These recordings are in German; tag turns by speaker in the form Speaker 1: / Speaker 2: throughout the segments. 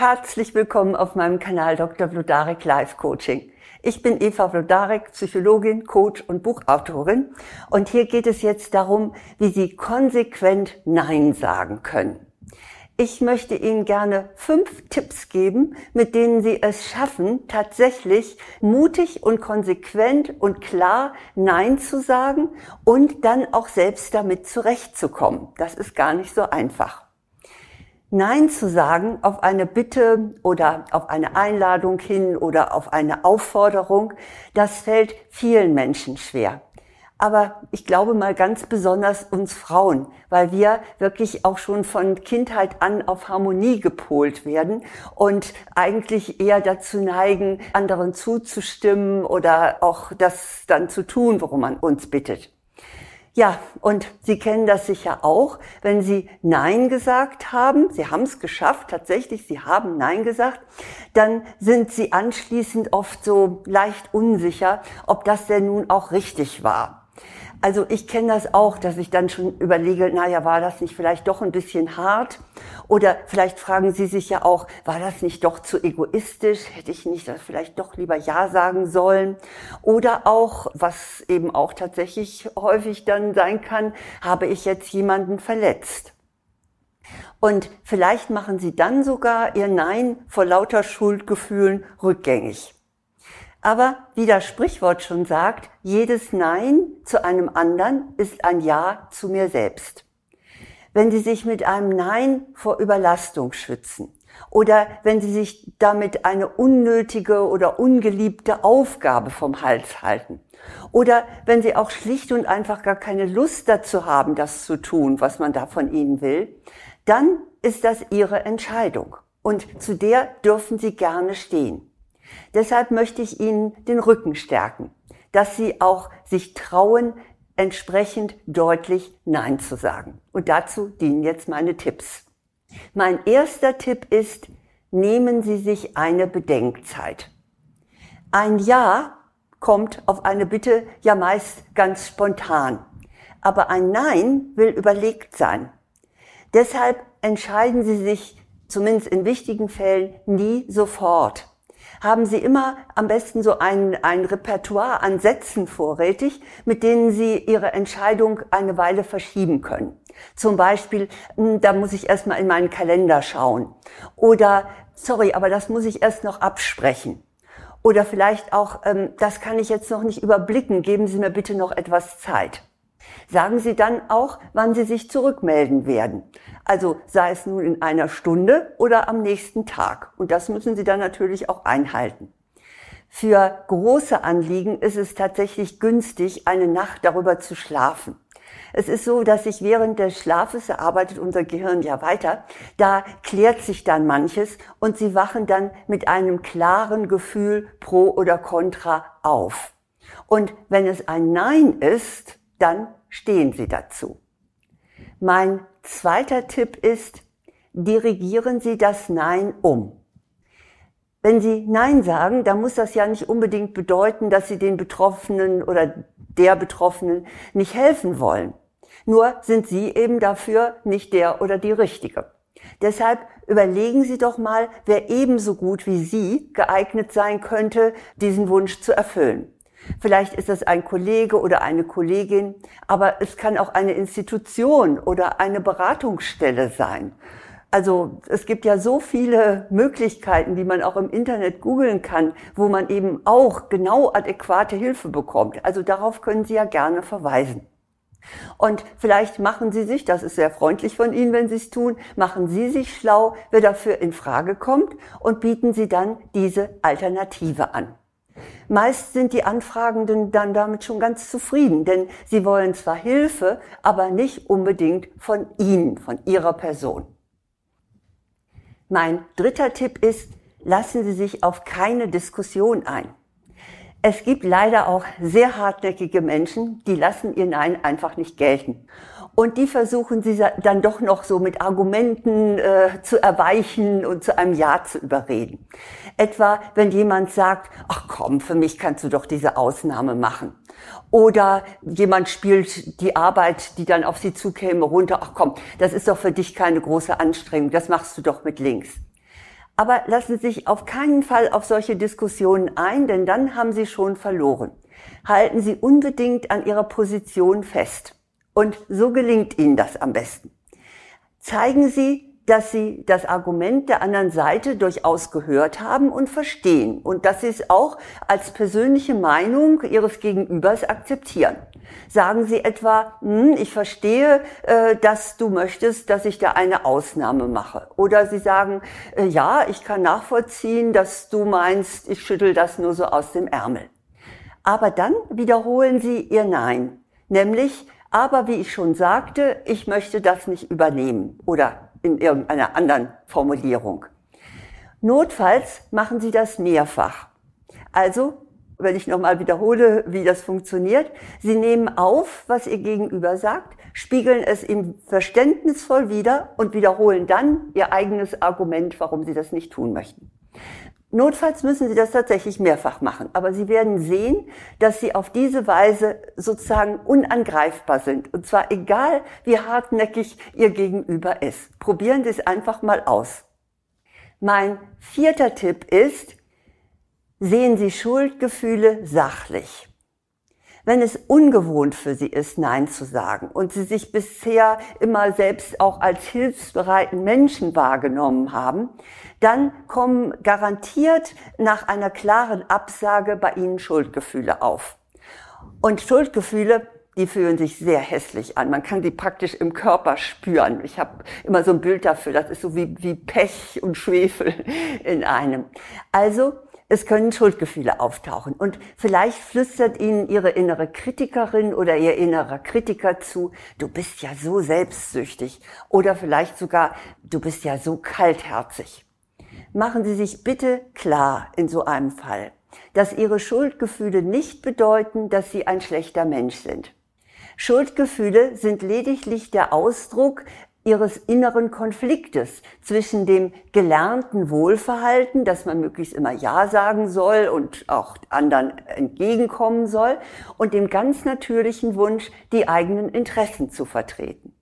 Speaker 1: Herzlich willkommen auf meinem Kanal Dr. Vlodarek Life Coaching. Ich bin Eva Vlodarek, Psychologin, Coach und Buchautorin. Und hier geht es jetzt darum, wie Sie konsequent Nein sagen können. Ich möchte Ihnen gerne fünf Tipps geben, mit denen Sie es schaffen, tatsächlich mutig und konsequent und klar Nein zu sagen und dann auch selbst damit zurechtzukommen. Das ist gar nicht so einfach. Nein zu sagen auf eine Bitte oder auf eine Einladung hin oder auf eine Aufforderung, das fällt vielen Menschen schwer aber ich glaube mal ganz besonders uns Frauen, weil wir wirklich auch schon von Kindheit an auf Harmonie gepolt werden und eigentlich eher dazu neigen, anderen zuzustimmen oder auch das dann zu tun, worum man uns bittet. Ja, und Sie kennen das sicher auch, wenn Sie Nein gesagt haben, Sie haben es geschafft, tatsächlich, Sie haben Nein gesagt, dann sind Sie anschließend oft so leicht unsicher, ob das denn nun auch richtig war. Also ich kenne das auch, dass ich dann schon überlege, naja, war das nicht vielleicht doch ein bisschen hart? Oder vielleicht fragen Sie sich ja auch, war das nicht doch zu egoistisch? Hätte ich nicht das vielleicht doch lieber Ja sagen sollen? Oder auch, was eben auch tatsächlich häufig dann sein kann, habe ich jetzt jemanden verletzt? Und vielleicht machen Sie dann sogar Ihr Nein vor lauter Schuldgefühlen rückgängig. Aber wie das Sprichwort schon sagt, jedes Nein zu einem anderen ist ein Ja zu mir selbst. Wenn Sie sich mit einem Nein vor Überlastung schützen oder wenn Sie sich damit eine unnötige oder ungeliebte Aufgabe vom Hals halten oder wenn Sie auch schlicht und einfach gar keine Lust dazu haben, das zu tun, was man da von Ihnen will, dann ist das Ihre Entscheidung und zu der dürfen Sie gerne stehen. Deshalb möchte ich Ihnen den Rücken stärken, dass Sie auch sich trauen, entsprechend deutlich Nein zu sagen. Und dazu dienen jetzt meine Tipps. Mein erster Tipp ist, nehmen Sie sich eine Bedenkzeit. Ein Ja kommt auf eine Bitte ja meist ganz spontan. Aber ein Nein will überlegt sein. Deshalb entscheiden Sie sich zumindest in wichtigen Fällen nie sofort haben Sie immer am besten so ein, ein Repertoire an Sätzen vorrätig, mit denen Sie Ihre Entscheidung eine Weile verschieben können. Zum Beispiel, hm, da muss ich erstmal in meinen Kalender schauen. Oder, sorry, aber das muss ich erst noch absprechen. Oder vielleicht auch, ähm, das kann ich jetzt noch nicht überblicken, geben Sie mir bitte noch etwas Zeit. Sagen Sie dann auch, wann Sie sich zurückmelden werden. Also sei es nun in einer Stunde oder am nächsten Tag. Und das müssen Sie dann natürlich auch einhalten. Für große Anliegen ist es tatsächlich günstig, eine Nacht darüber zu schlafen. Es ist so, dass sich während des Schlafes, arbeitet unser Gehirn ja weiter, da klärt sich dann manches und Sie wachen dann mit einem klaren Gefühl pro oder contra auf. Und wenn es ein Nein ist, dann stehen Sie dazu. Mein zweiter Tipp ist, dirigieren Sie das Nein um. Wenn Sie Nein sagen, dann muss das ja nicht unbedingt bedeuten, dass Sie den Betroffenen oder der Betroffenen nicht helfen wollen. Nur sind Sie eben dafür nicht der oder die Richtige. Deshalb überlegen Sie doch mal, wer ebenso gut wie Sie geeignet sein könnte, diesen Wunsch zu erfüllen. Vielleicht ist es ein Kollege oder eine Kollegin, aber es kann auch eine Institution oder eine Beratungsstelle sein. Also es gibt ja so viele Möglichkeiten, die man auch im Internet googeln kann, wo man eben auch genau adäquate Hilfe bekommt. Also darauf können Sie ja gerne verweisen. Und vielleicht machen Sie sich, das ist sehr freundlich von Ihnen, wenn Sie es tun, machen Sie sich schlau, wer dafür in Frage kommt und bieten Sie dann diese Alternative an. Meist sind die Anfragenden dann damit schon ganz zufrieden, denn sie wollen zwar Hilfe, aber nicht unbedingt von Ihnen, von Ihrer Person. Mein dritter Tipp ist, lassen Sie sich auf keine Diskussion ein. Es gibt leider auch sehr hartnäckige Menschen, die lassen ihr Nein einfach nicht gelten. Und die versuchen sie dann doch noch so mit Argumenten äh, zu erweichen und zu einem Ja zu überreden. Etwa, wenn jemand sagt, ach komm, für mich kannst du doch diese Ausnahme machen. Oder jemand spielt die Arbeit, die dann auf sie zukäme, runter. Ach komm, das ist doch für dich keine große Anstrengung, das machst du doch mit links. Aber lassen Sie sich auf keinen Fall auf solche Diskussionen ein, denn dann haben Sie schon verloren. Halten Sie unbedingt an Ihrer Position fest. Und so gelingt Ihnen das am besten. Zeigen Sie, dass sie das Argument der anderen Seite durchaus gehört haben und verstehen und dass sie es auch als persönliche Meinung ihres Gegenübers akzeptieren. Sagen Sie etwa, hm, ich verstehe, äh, dass du möchtest, dass ich da eine Ausnahme mache. Oder Sie sagen, äh, ja, ich kann nachvollziehen, dass du meinst, ich schüttel das nur so aus dem Ärmel. Aber dann wiederholen Sie Ihr Nein, nämlich, aber wie ich schon sagte, ich möchte das nicht übernehmen oder in irgendeiner anderen Formulierung. Notfalls machen Sie das mehrfach. Also, wenn ich nochmal wiederhole, wie das funktioniert, Sie nehmen auf, was Ihr Gegenüber sagt, spiegeln es ihm verständnisvoll wieder und wiederholen dann Ihr eigenes Argument, warum Sie das nicht tun möchten. Notfalls müssen Sie das tatsächlich mehrfach machen. Aber Sie werden sehen, dass Sie auf diese Weise sozusagen unangreifbar sind. Und zwar egal, wie hartnäckig Ihr Gegenüber ist. Probieren Sie es einfach mal aus. Mein vierter Tipp ist, sehen Sie Schuldgefühle sachlich. Wenn es ungewohnt für Sie ist, Nein zu sagen und Sie sich bisher immer selbst auch als hilfsbereiten Menschen wahrgenommen haben, dann kommen garantiert nach einer klaren Absage bei Ihnen Schuldgefühle auf. Und Schuldgefühle, die fühlen sich sehr hässlich an. Man kann sie praktisch im Körper spüren. Ich habe immer so ein Bild dafür. Das ist so wie, wie Pech und Schwefel in einem. Also es können Schuldgefühle auftauchen. Und vielleicht flüstert Ihnen Ihre innere Kritikerin oder Ihr innerer Kritiker zu, du bist ja so selbstsüchtig. Oder vielleicht sogar, du bist ja so kaltherzig machen Sie sich bitte klar in so einem Fall, dass Ihre Schuldgefühle nicht bedeuten, dass Sie ein schlechter Mensch sind. Schuldgefühle sind lediglich der Ausdruck ihres inneren Konfliktes zwischen dem gelernten Wohlverhalten, dass man möglichst immer Ja sagen soll und auch anderen entgegenkommen soll, und dem ganz natürlichen Wunsch, die eigenen Interessen zu vertreten.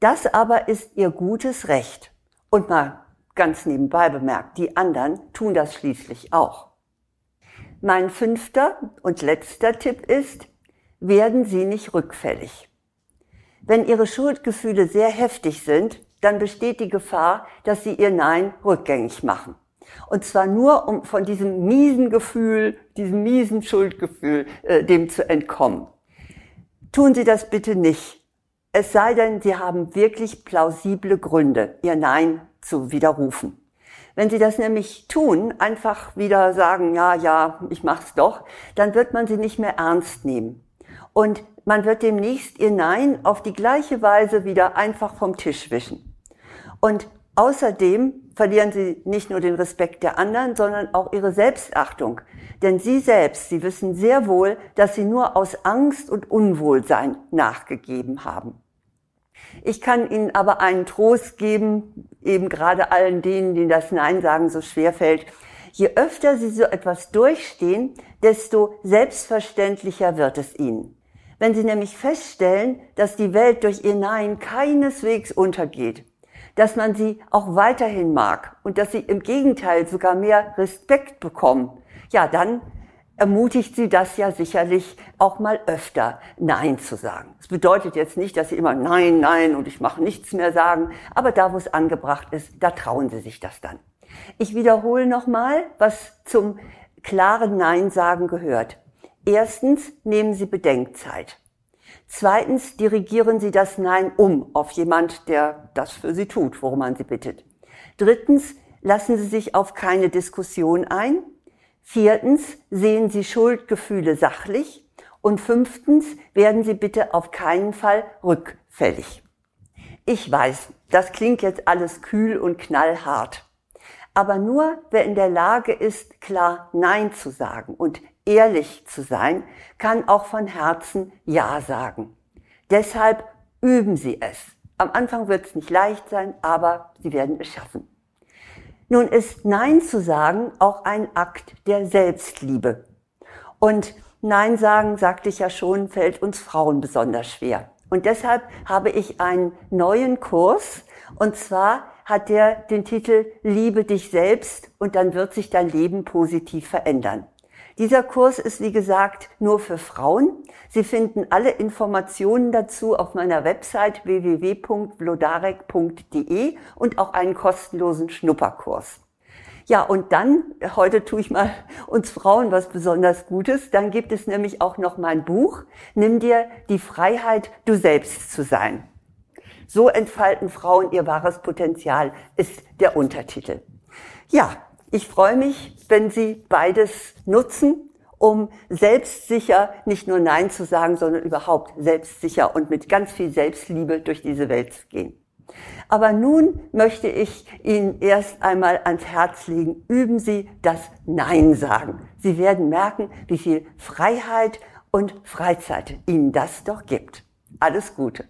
Speaker 1: Das aber ist ihr gutes Recht. Und mal Ganz nebenbei bemerkt, die anderen tun das schließlich auch. Mein fünfter und letzter Tipp ist, werden Sie nicht rückfällig. Wenn Ihre Schuldgefühle sehr heftig sind, dann besteht die Gefahr, dass Sie Ihr Nein rückgängig machen. Und zwar nur, um von diesem miesen Gefühl, diesem miesen Schuldgefühl, äh, dem zu entkommen. Tun Sie das bitte nicht. Es sei denn, Sie haben wirklich plausible Gründe, Ihr Nein zu widerrufen. Wenn Sie das nämlich tun, einfach wieder sagen, ja, ja, ich mach's doch, dann wird man Sie nicht mehr ernst nehmen. Und man wird demnächst Ihr Nein auf die gleiche Weise wieder einfach vom Tisch wischen. Und außerdem verlieren Sie nicht nur den Respekt der anderen, sondern auch Ihre Selbstachtung. Denn Sie selbst, Sie wissen sehr wohl, dass Sie nur aus Angst und Unwohlsein nachgegeben haben. Ich kann Ihnen aber einen Trost geben, eben gerade allen denen, denen das Nein sagen so schwer fällt. Je öfter Sie so etwas durchstehen, desto selbstverständlicher wird es Ihnen. Wenn Sie nämlich feststellen, dass die Welt durch Ihr Nein keineswegs untergeht, dass man sie auch weiterhin mag und dass sie im Gegenteil sogar mehr Respekt bekommen, ja, dann ermutigt sie das ja sicherlich auch mal öfter Nein zu sagen. Das bedeutet jetzt nicht, dass sie immer Nein, Nein und ich mache nichts mehr sagen, aber da, wo es angebracht ist, da trauen sie sich das dann. Ich wiederhole nochmal, was zum klaren Nein sagen gehört. Erstens nehmen Sie Bedenkzeit. Zweitens dirigieren Sie das Nein um auf jemand, der das für Sie tut, worum man Sie bittet. Drittens lassen Sie sich auf keine Diskussion ein. Viertens, sehen Sie Schuldgefühle sachlich. Und fünftens, werden Sie bitte auf keinen Fall rückfällig. Ich weiß, das klingt jetzt alles kühl und knallhart. Aber nur wer in der Lage ist, klar Nein zu sagen und ehrlich zu sein, kann auch von Herzen Ja sagen. Deshalb üben Sie es. Am Anfang wird es nicht leicht sein, aber Sie werden es schaffen. Nun ist Nein zu sagen auch ein Akt der Selbstliebe. Und Nein sagen, sagte ich ja schon, fällt uns Frauen besonders schwer. Und deshalb habe ich einen neuen Kurs, und zwar hat der den Titel Liebe dich selbst und dann wird sich dein Leben positiv verändern. Dieser Kurs ist, wie gesagt, nur für Frauen. Sie finden alle Informationen dazu auf meiner Website www.vlodarek.de und auch einen kostenlosen Schnupperkurs. Ja, und dann, heute tue ich mal uns Frauen was besonders Gutes, dann gibt es nämlich auch noch mein Buch, Nimm dir die Freiheit, du selbst zu sein. So entfalten Frauen ihr wahres Potenzial, ist der Untertitel. Ja, ich freue mich, wenn Sie beides nutzen, um selbstsicher nicht nur Nein zu sagen, sondern überhaupt selbstsicher und mit ganz viel Selbstliebe durch diese Welt zu gehen. Aber nun möchte ich Ihnen erst einmal ans Herz legen, üben Sie das Nein sagen. Sie werden merken, wie viel Freiheit und Freizeit Ihnen das doch gibt. Alles Gute.